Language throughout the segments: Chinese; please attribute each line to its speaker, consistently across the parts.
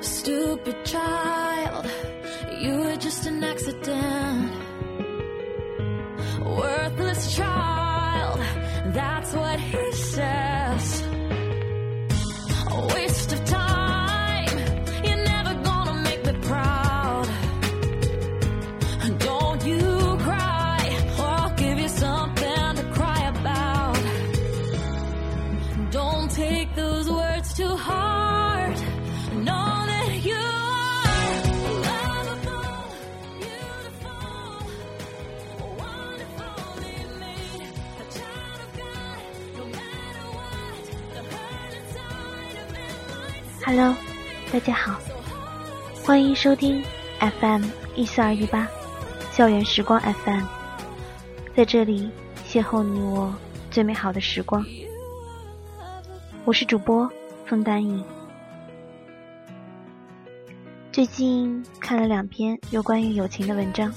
Speaker 1: Stupid child, you were just an accident.
Speaker 2: Hello，大家好，欢迎收听 FM 一四二一八校园时光 FM，在这里邂逅你我最美好的时光。我是主播风丹影。最近看了两篇有关于友情的文章，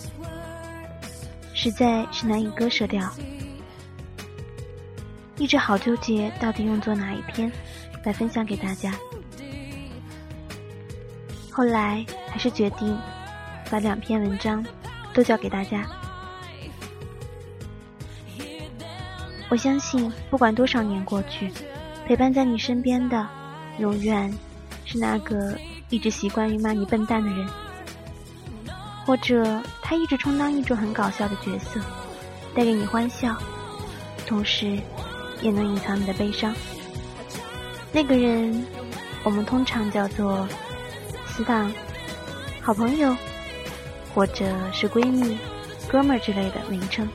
Speaker 2: 实在是难以割舍掉，一直好纠结到底用作哪一篇来分享给大家。后来还是决定把两篇文章都交给大家。我相信，不管多少年过去，陪伴在你身边的，永远是那个一直习惯于骂你笨蛋的人，或者他一直充当一种很搞笑的角色，带给你欢笑，同时也能隐藏你的悲伤。那个人，我们通常叫做死党、好朋友，或者是闺蜜、哥们儿之类的名称。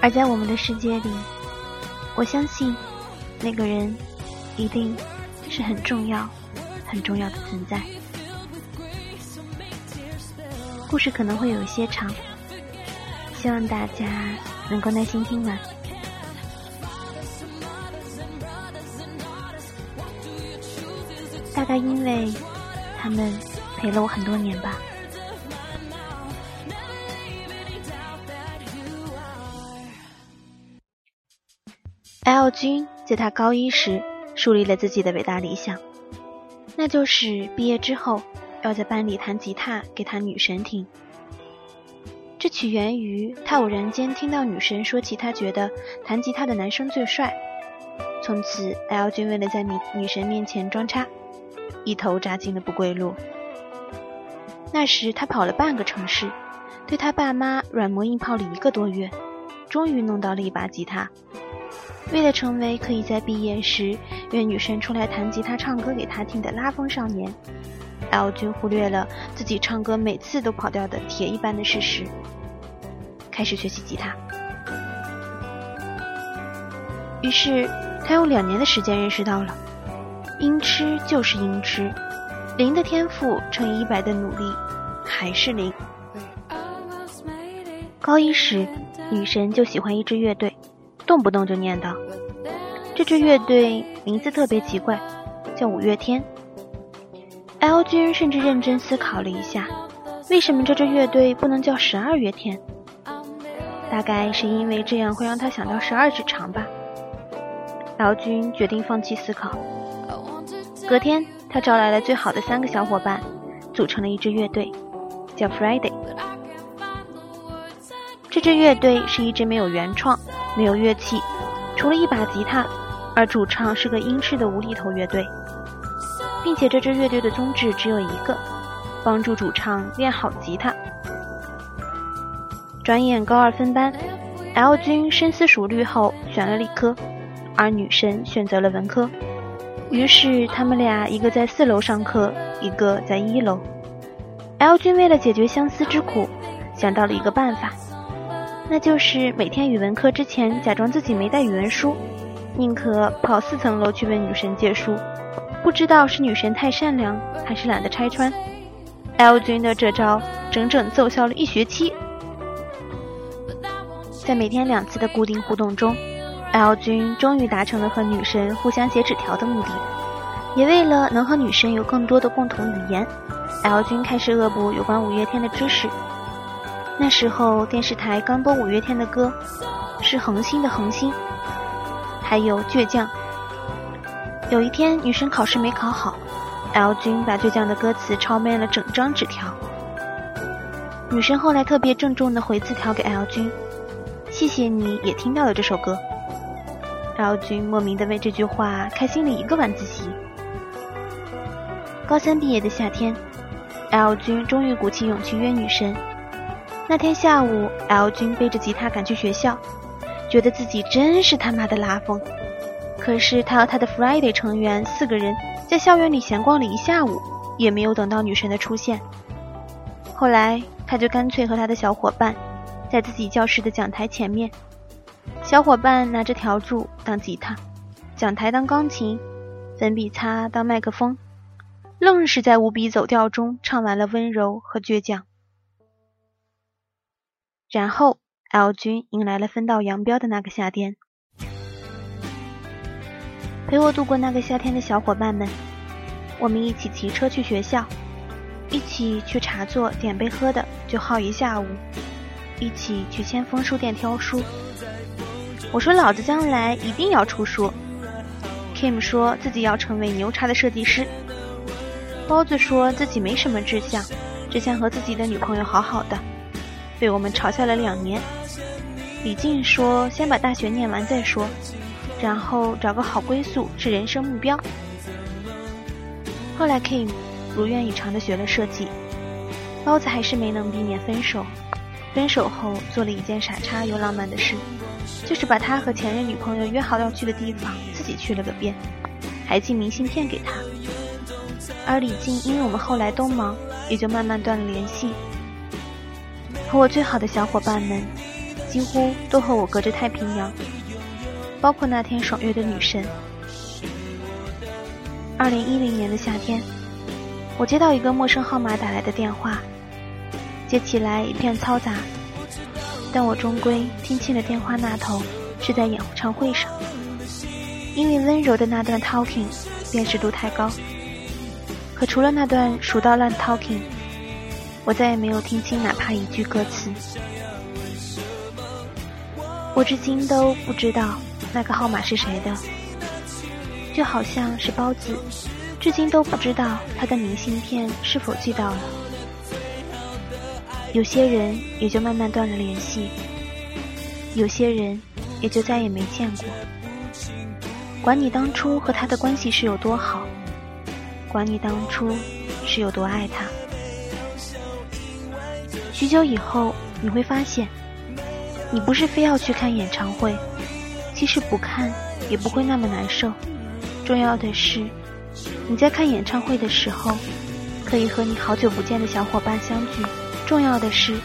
Speaker 2: 而在我们的世界里，我相信那个人一定是很重要、很重要的存在。故事可能会有一些长，希望大家能够耐心听完。大概因为他们陪了我很多年吧。L 君在他高一时树立了自己的伟大理想，那就是毕业之后要在班里弹吉他给他女神听。这起源于他偶然间听到女神说起，他觉得弹吉他的男生最帅。从此，L 君为了在女女神面前装叉，一头扎进了不归路。那时他跑了半个城市，对他爸妈软磨硬泡了一个多月，终于弄到了一把吉他。为了成为可以在毕业时约女生出来弹吉他、唱歌给他听的拉风少年，L 君忽略了自己唱歌每次都跑调的铁一般的事实，开始学习吉他。于是他用两年的时间认识到了，音痴就是音痴，零的天赋乘以一百的努力还是零。高一时，女神就喜欢一支乐队。动不动就念叨，这支乐队名字特别奇怪，叫五月天。L 君甚至认真思考了一下，为什么这支乐队不能叫十二月天？大概是因为这样会让他想到十二指肠吧。L 君决定放弃思考。隔天，他招来了最好的三个小伙伴，组成了一支乐队，叫 Friday。这支乐队是一支没有原创。没有乐器，除了一把吉他，而主唱是个英式的无厘头乐队，并且这支乐队的宗旨只有一个：帮助主唱练好吉他。转眼高二分班，L 君深思熟虑后选了理科，而女神选择了文科。于是他们俩一个在四楼上课，一个在一楼。L 君为了解决相思之苦，想到了一个办法。那就是每天语文课之前假装自己没带语文书，宁可跑四层楼去问女神借书。不知道是女神太善良，还是懒得拆穿，L 君的这招整整奏效了一学期。在每天两次的固定互动中，L 君终于达成了和女神互相写纸条的目的，也为了能和女神有更多的共同语言，L 君开始恶补有关五月天的知识。那时候电视台刚播五月天的歌，是恒星的恒星，还有倔强。有一天女生考试没考好，L 君把倔强的歌词抄没了整张纸条。女生后来特别郑重的回字条给 L 君，谢谢你也听到了这首歌。L 君莫名的为这句话开心了一个晚自习。高三毕业的夏天，L 君终于鼓起勇气约女神。那天下午，L 君背着吉他赶去学校，觉得自己真是他妈的拉风。可是他和他的 Friday 成员四个人在校园里闲逛了一下午，也没有等到女神的出现。后来。他就干脆和他的小伙伴，在自己教室的讲台前面，小伙伴拿着条柱当吉他，讲台当钢琴，粉笔擦当麦克风，愣是在无比走调中唱完了温柔和倔强。然后，L 君迎来了分道扬镳的那个夏天。陪我度过那个夏天的小伙伴们，我们一起骑车去学校。一起去茶座点杯喝的就耗一下午，一起去千峰书店挑书。我说老子将来一定要出书。Kim 说自己要成为牛叉的设计师。包子说自己没什么志向，只想和自己的女朋友好好的，被我们嘲笑了两年。李静说先把大学念完再说，然后找个好归宿是人生目标。后来 Kim。如愿以偿的学了设计，包子还是没能避免分手。分手后做了一件傻叉又浪漫的事，就是把他和前任女朋友约好要去的地方自己去了个遍，还寄明信片给他。而李静因为我们后来都忙，也就慢慢断了联系。和我最好的小伙伴们，几乎都和我隔着太平洋，包括那天爽约的女神。二零一零年的夏天。我接到一个陌生号码打来的电话，接起来一片嘈杂，但我终归听清了电话那头是在演唱会上，因为温柔的那段 talking 辨识度太高，可除了那段熟到烂 talking，我再也没有听清哪怕一句歌词。我至今都不知道那个号码是谁的，就好像是包子。至今都不知道他的明信片是否寄到了。有些人也就慢慢断了联系，有些人也就再也没见过。管你当初和他的关系是有多好，管你当初是有多爱他。许久以后，你会发现，你不是非要去看演唱会，即使不看也不会那么难受。重要的是。你在看演唱会的时候，可以和你好久不见的小伙伴相聚。重要的是，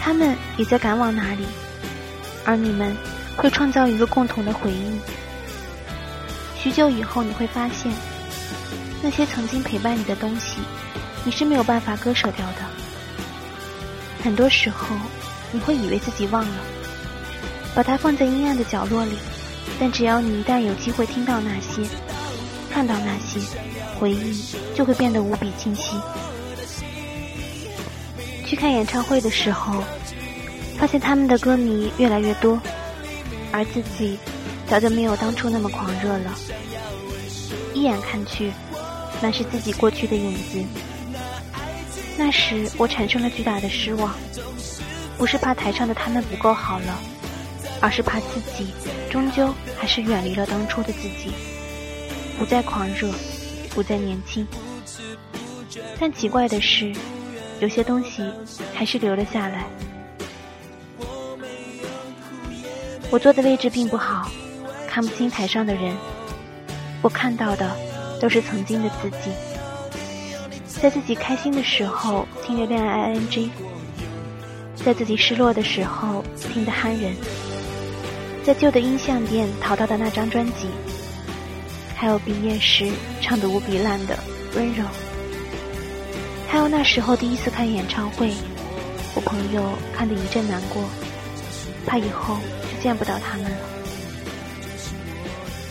Speaker 2: 他们也在赶往哪里，而你们会创造一个共同的回忆。许久以后，你会发现，那些曾经陪伴你的东西，你是没有办法割舍掉的。很多时候，你会以为自己忘了，把它放在阴暗的角落里，但只要你一旦有机会听到那些。看到那些回忆，就会变得无比清晰。去看演唱会的时候，发现他们的歌迷越来越多，而自己早就没有当初那么狂热了。一眼看去，那是自己过去的影子。那时我产生了巨大的失望，不是怕台上的他们不够好了，而是怕自己终究还是远离了当初的自己。不再狂热，不再年轻，但奇怪的是，有些东西还是留了下来。我坐的位置并不好，看不清台上的人，我看到的都是曾经的自己。在自己开心的时候听着恋爱 ing，在自己失落的时候听的憨人，在旧的音像店淘到的那张专辑。还有毕业时唱的无比烂的温柔，还有那时候第一次看演唱会，我朋友看得一阵难过，怕以后就见不到他们了。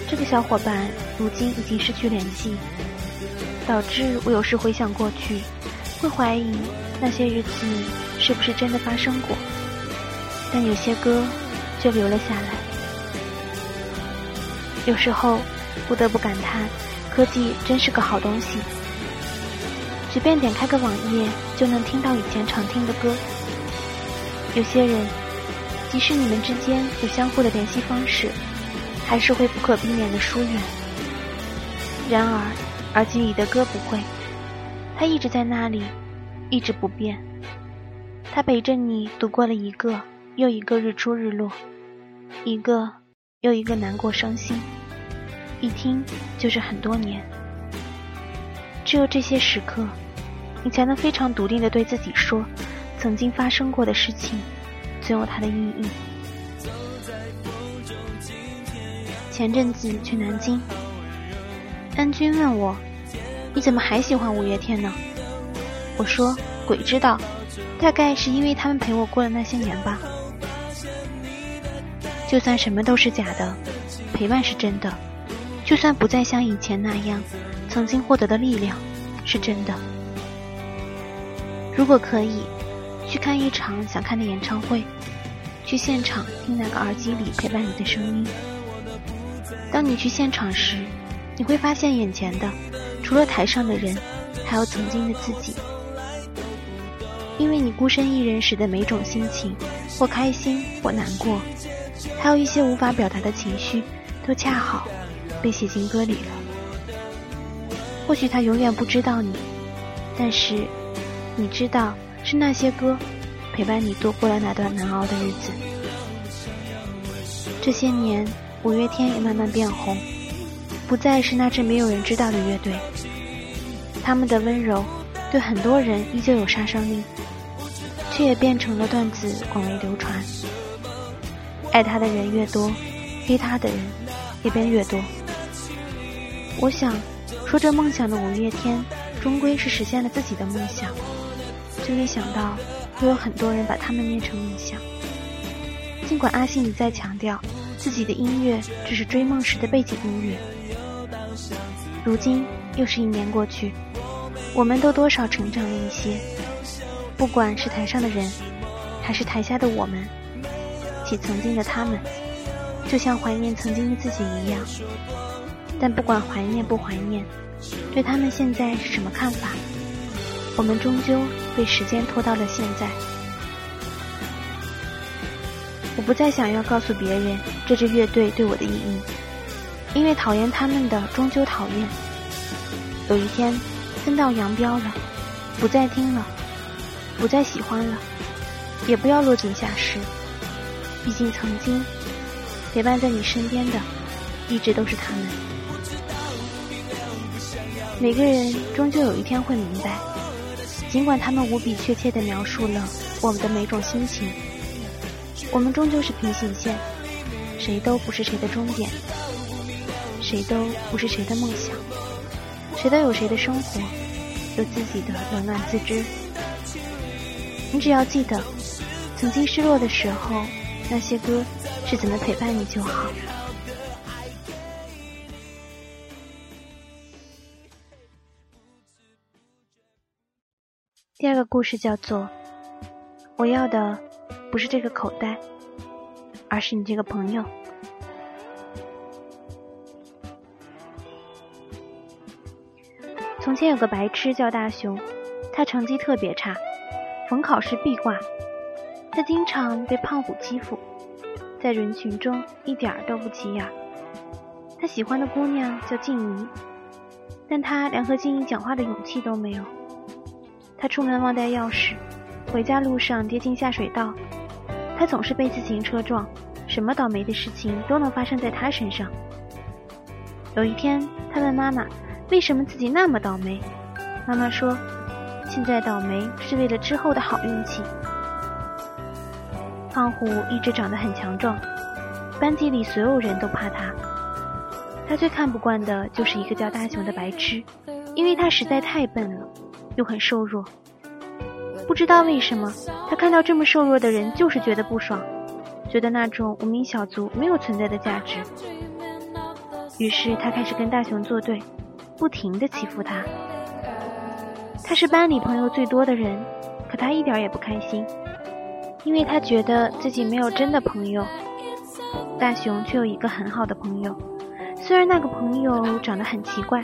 Speaker 2: 这个小伙伴如今已经失去联系，导致我有时回想过去，会怀疑那些日子是不是真的发生过。但有些歌却留了下来，有时候。不得不感叹，科技真是个好东西。随便点开个网页就能听到以前常听的歌。有些人，即使你们之间有相互的联系方式，还是会不可避免的疏远。然而，耳机里的歌不会，它一直在那里，一直不变。它陪着你度过了一个又一个日出日落，一个又一个难过伤心，一听就是很多年。只有这些时刻，你才能非常笃定的对自己说，曾经发生过的事情，总有它的意义。前阵子去南京，安君问我：“你怎么还喜欢五月天呢？”我说：“鬼知道，大概是因为他们陪我过了那些年吧。就算什么都是假的，陪伴是真的。就算不再像以前那样，曾经获得的力量是真的。如果可以，去看一场想看的演唱会，去现场听那个耳机里陪伴你的声音。当你去现场时，你会发现眼前的除了台上的人，还有曾经的自己。因为你孤身一人时的每种心情，或开心，或难过，还有一些无法表达的情绪，都恰好被写进歌里了。或许他永远不知道你，但是你知道，是那些歌陪伴你度过了那段难熬的日子。这些年，五月天也慢慢变红，不再是那支没有人知道的乐队。他们的温柔，对很多人依旧有杀伤力。却也变成了段子，广为流传。爱他的人越多，黑他的人也便越多。我想，说着梦想的五月天，终归是实现了自己的梦想。就一想到，会有很多人把他们念成梦想。尽管阿信一再强调，自己的音乐只是追梦时的背景音乐。如今又是一年过去，我们都多少成长了一些。不管是台上的人，还是台下的我们，及曾经的他们，就像怀念曾经的自己一样。但不管怀念不怀念，对他们现在是什么看法，我们终究被时间拖到了现在。我不再想要告诉别人这支乐队对我的意义，因为讨厌他们的终究讨厌。有一天分道扬镳了，不再听了。不再喜欢了，也不要落井下石。毕竟曾经陪伴在你身边的，一直都是他们。每个人终究有一天会明白，尽管他们无比确切地描述了我们的每种心情，我们终究是平行线，谁都不是谁的终点，谁都不是谁的梦想，谁都有谁的生活，有自己的冷暖自知。你只要记得，曾经失落的时候，那些歌是怎么陪伴你就好。第二个故事叫做：我要的不是这个口袋，而是你这个朋友。从前有个白痴叫大熊，他成绩特别差。逢考试必挂，他经常被胖虎欺负，在人群中一点都不起眼。他喜欢的姑娘叫静怡，但他连和静怡讲话的勇气都没有。他出门忘带钥匙，回家路上跌进下水道。他总是被自行车撞，什么倒霉的事情都能发生在他身上。有一天，他问妈妈：“为什么自己那么倒霉？”妈妈说。现在倒霉是为了之后的好运气。胖虎一直长得很强壮，班级里所有人都怕他。他最看不惯的就是一个叫大雄的白痴，因为他实在太笨了，又很瘦弱。不知道为什么，他看到这么瘦弱的人就是觉得不爽，觉得那种无名小卒没有存在的价值。于是他开始跟大雄作对，不停地欺负他。他是班里朋友最多的人，可他一点也不开心，因为他觉得自己没有真的朋友。大雄却有一个很好的朋友，虽然那个朋友长得很奇怪。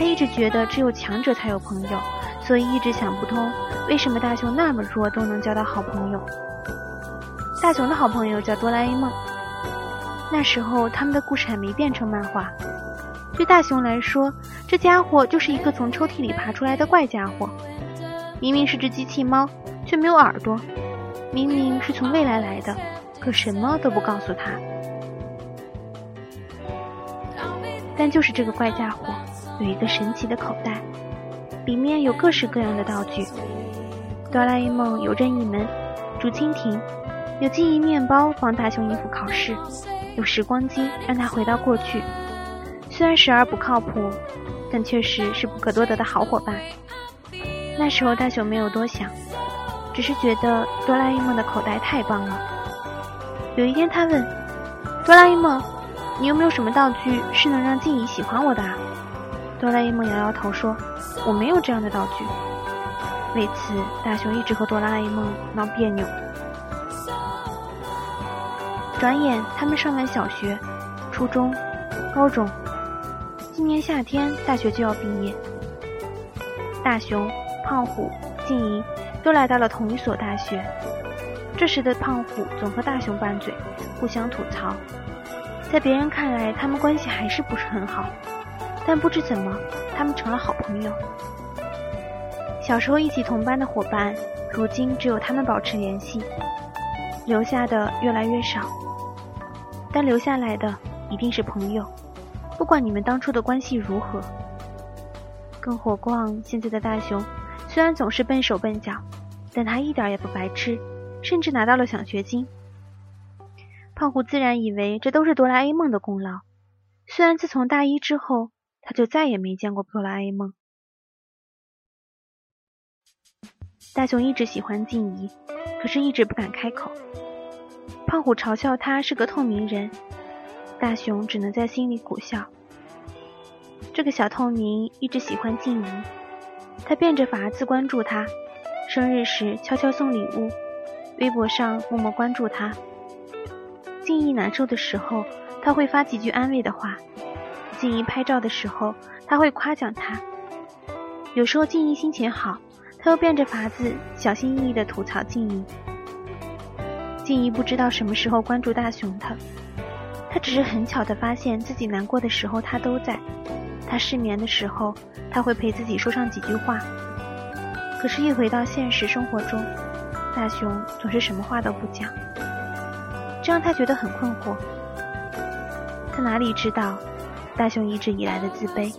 Speaker 2: 他一直觉得只有强者才有朋友，所以一直想不通为什么大雄那么弱都能交到好朋友。大雄的好朋友叫哆啦 A 梦。那时候他们的故事还没变成漫画。对大雄来说，这家伙就是一个从抽屉里爬出来的怪家伙。明明是只机器猫，却没有耳朵；明明是从未来来的，可什么都不告诉他。但就是这个怪家伙，有一个神奇的口袋，里面有各式各样的道具。哆啦 A 梦有任意门、竹蜻蜓，有记忆面包帮大雄应付考试，有时光机让他回到过去。虽然时而不靠谱，但确实是不可多得的好伙伴。那时候大雄没有多想，只是觉得哆啦 A 梦的口袋太棒了。有一天，他问哆啦 A 梦：“你有没有什么道具是能让静怡喜欢我的？”哆啦 A 梦摇摇头说：“我没有这样的道具。”为此，大雄一直和哆啦 A 梦闹别扭。转眼，他们上完小学、初中、高中，今年夏天大学就要毕业。大雄。胖虎、静怡都来到了同一所大学。这时的胖虎总和大雄拌嘴，互相吐槽。在别人看来，他们关系还是不是很好，但不知怎么，他们成了好朋友。小时候一起同班的伙伴，如今只有他们保持联系，留下的越来越少。但留下来的一定是朋友，不管你们当初的关系如何。更何况现在的大雄。虽然总是笨手笨脚，但他一点也不白痴，甚至拿到了奖学金。胖虎自然以为这都是哆啦 A 梦的功劳。虽然自从大一之后，他就再也没见过哆啦 A 梦。大雄一直喜欢静怡，可是一直不敢开口。胖虎嘲笑他是个透明人，大雄只能在心里苦笑。这个小透明一直喜欢静怡。他变着法子关注他，生日时悄悄送礼物，微博上默默关注他。静怡难受的时候，他会发几句安慰的话；静怡拍照的时候，他会夸奖她。有时候静怡心情好，他又变着法子小心翼翼地吐槽静怡。静怡不知道什么时候关注大雄的，他只是很巧地发现自己难过的时候他都在。他失眠的时候，他会陪自己说上几句话。可是，一回到现实生活中，大雄总是什么话都不讲，这让他觉得很困惑。他哪里知道，大雄一直以来的自卑。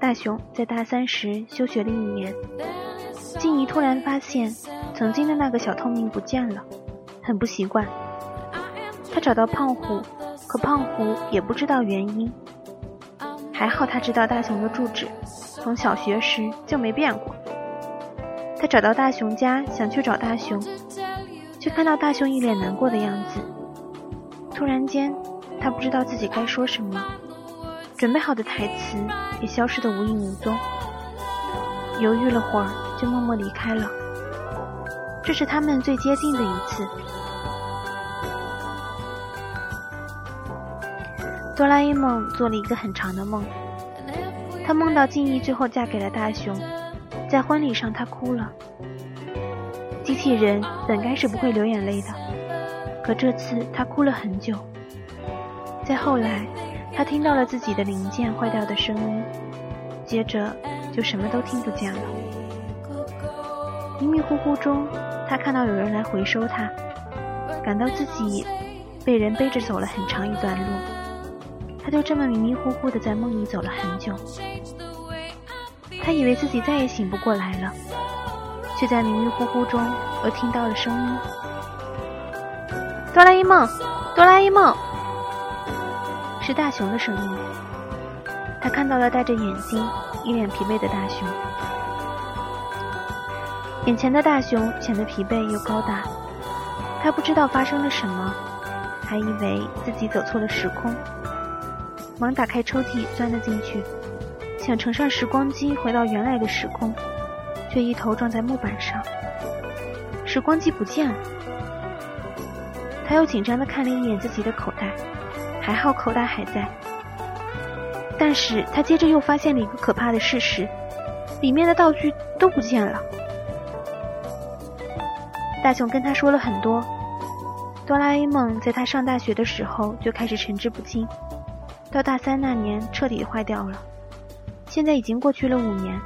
Speaker 2: 大雄在大三时休学了一年，静怡突然发现，曾经的那个小透明不见了，很不习惯。他找到胖虎。可胖虎也不知道原因，还好他知道大雄的住址，从小学时就没变过。他找到大雄家，想去找大雄，却看到大雄一脸难过的样子。突然间，他不知道自己该说什么，准备好的台词也消失得无影无踪。犹豫了会儿，就默默离开了。这是他们最接近的一次。哆啦 A 梦做了一个很长的梦，他梦到静怡最后嫁给了大雄，在婚礼上她哭了。机器人本该是不会流眼泪的，可这次他哭了很久。再后来，他听到了自己的零件坏掉的声音，接着就什么都听不见了。迷迷糊糊中，他看到有人来回收他，感到自己被人背着走了很长一段路。他就这么迷迷糊糊的在梦里走了很久，他以为自己再也醒不过来了，却在迷迷糊糊中又听到了声音：“哆啦 A 梦，哆啦 A 梦。”是大雄的声音。他看到了戴着眼镜、一脸疲惫的大雄。眼前的大雄显得疲惫又高大，他不知道发生了什么，还以为自己走错了时空。忙打开抽屉，钻了进去，想乘上时光机回到原来的时空，却一头撞在木板上。时光机不见了。他又紧张地看了一眼自己的口袋，还好口袋还在。但是他接着又发现了一个可怕的事实：里面的道具都不见了。大雄跟他说了很多，哆啦 A 梦在他上大学的时候就开始神志不清，到大三那年彻底坏掉了。现在已经过去了五年，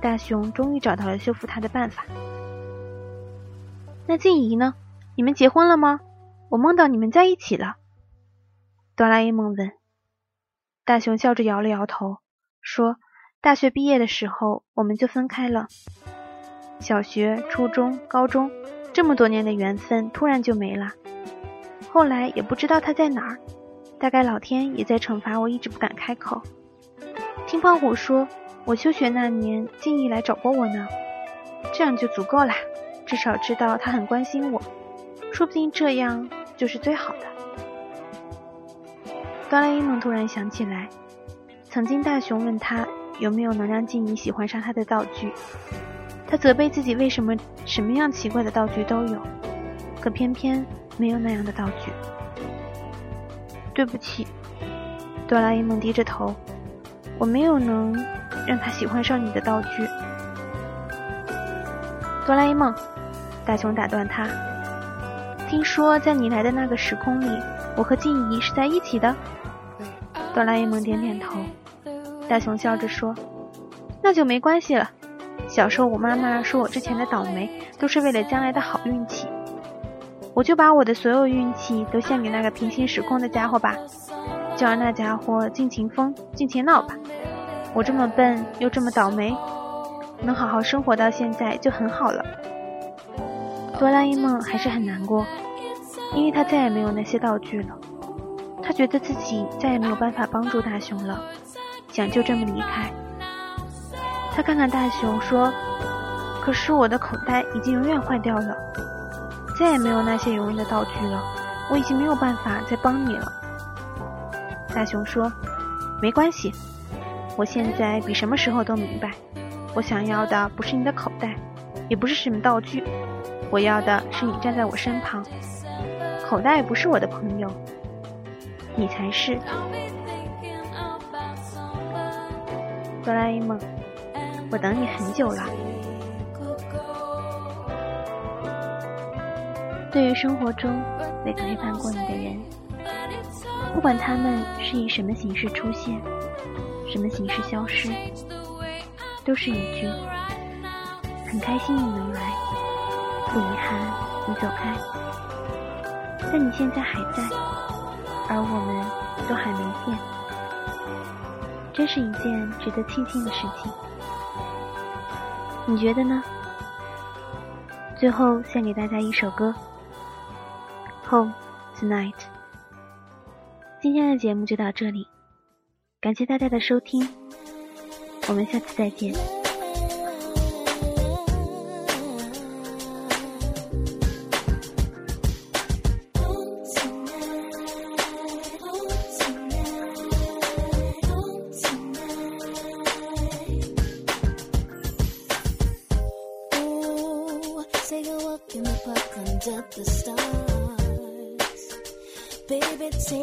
Speaker 2: 大雄终于找到了修复它的办法。那静怡呢？你们结婚了吗？我梦到你们在一起了。哆啦 A 梦问。大雄笑着摇了摇头，说：“大学毕业的时候我们就分开了。小学、初中、高中。”这么多年的缘分突然就没了，后来也不知道他在哪儿，大概老天也在惩罚我，一直不敢开口。听胖虎说，我休学那年静怡来找过我呢，这样就足够啦，至少知道他很关心我，说不定这样就是最好的。哆啦 A 梦突然想起来，曾经大雄问他有没有能让静怡喜欢上他的道具。他责备自己为什么什么样奇怪的道具都有，可偏偏没有那样的道具。对不起，哆啦 A 梦低着头，我没有能让他喜欢上你的道具。哆啦 A 梦，大雄打断他，听说在你来的那个时空里，我和静怡是在一起的。哆啦 A 梦点点头，大雄笑着说：“那就没关系了。”小时候，我妈妈说我之前的倒霉都是为了将来的好运气，我就把我的所有运气都献给那个平行时空的家伙吧，就让那家伙尽情疯、尽情闹吧。我这么笨又这么倒霉，能好好生活到现在就很好了。哆啦 A 梦还是很难过，因为他再也没有那些道具了，他觉得自己再也没有办法帮助大雄了，想就这么离开。他看看大雄，说：“可是我的口袋已经永远坏掉了，再也没有那些有用的道具了，我已经没有办法再帮你了。”大雄说：“没关系，我现在比什么时候都明白，我想要的不是你的口袋，也不是什么道具，我要的是你站在我身旁。口袋不是我的朋友，你才是。”哆啦 A 梦。我等你很久了。对于生活中那个陪伴过你的人，不管他们是以什么形式出现，什么形式消失，都是一句“很开心你能来，不遗憾你走开”。但你现在还在，而我们都还没变，真是一件值得庆幸的事情。你觉得呢？最后献给大家一首歌，《Home Tonight》。今天的节目就到这里，感谢大家的收听，我们下次再见。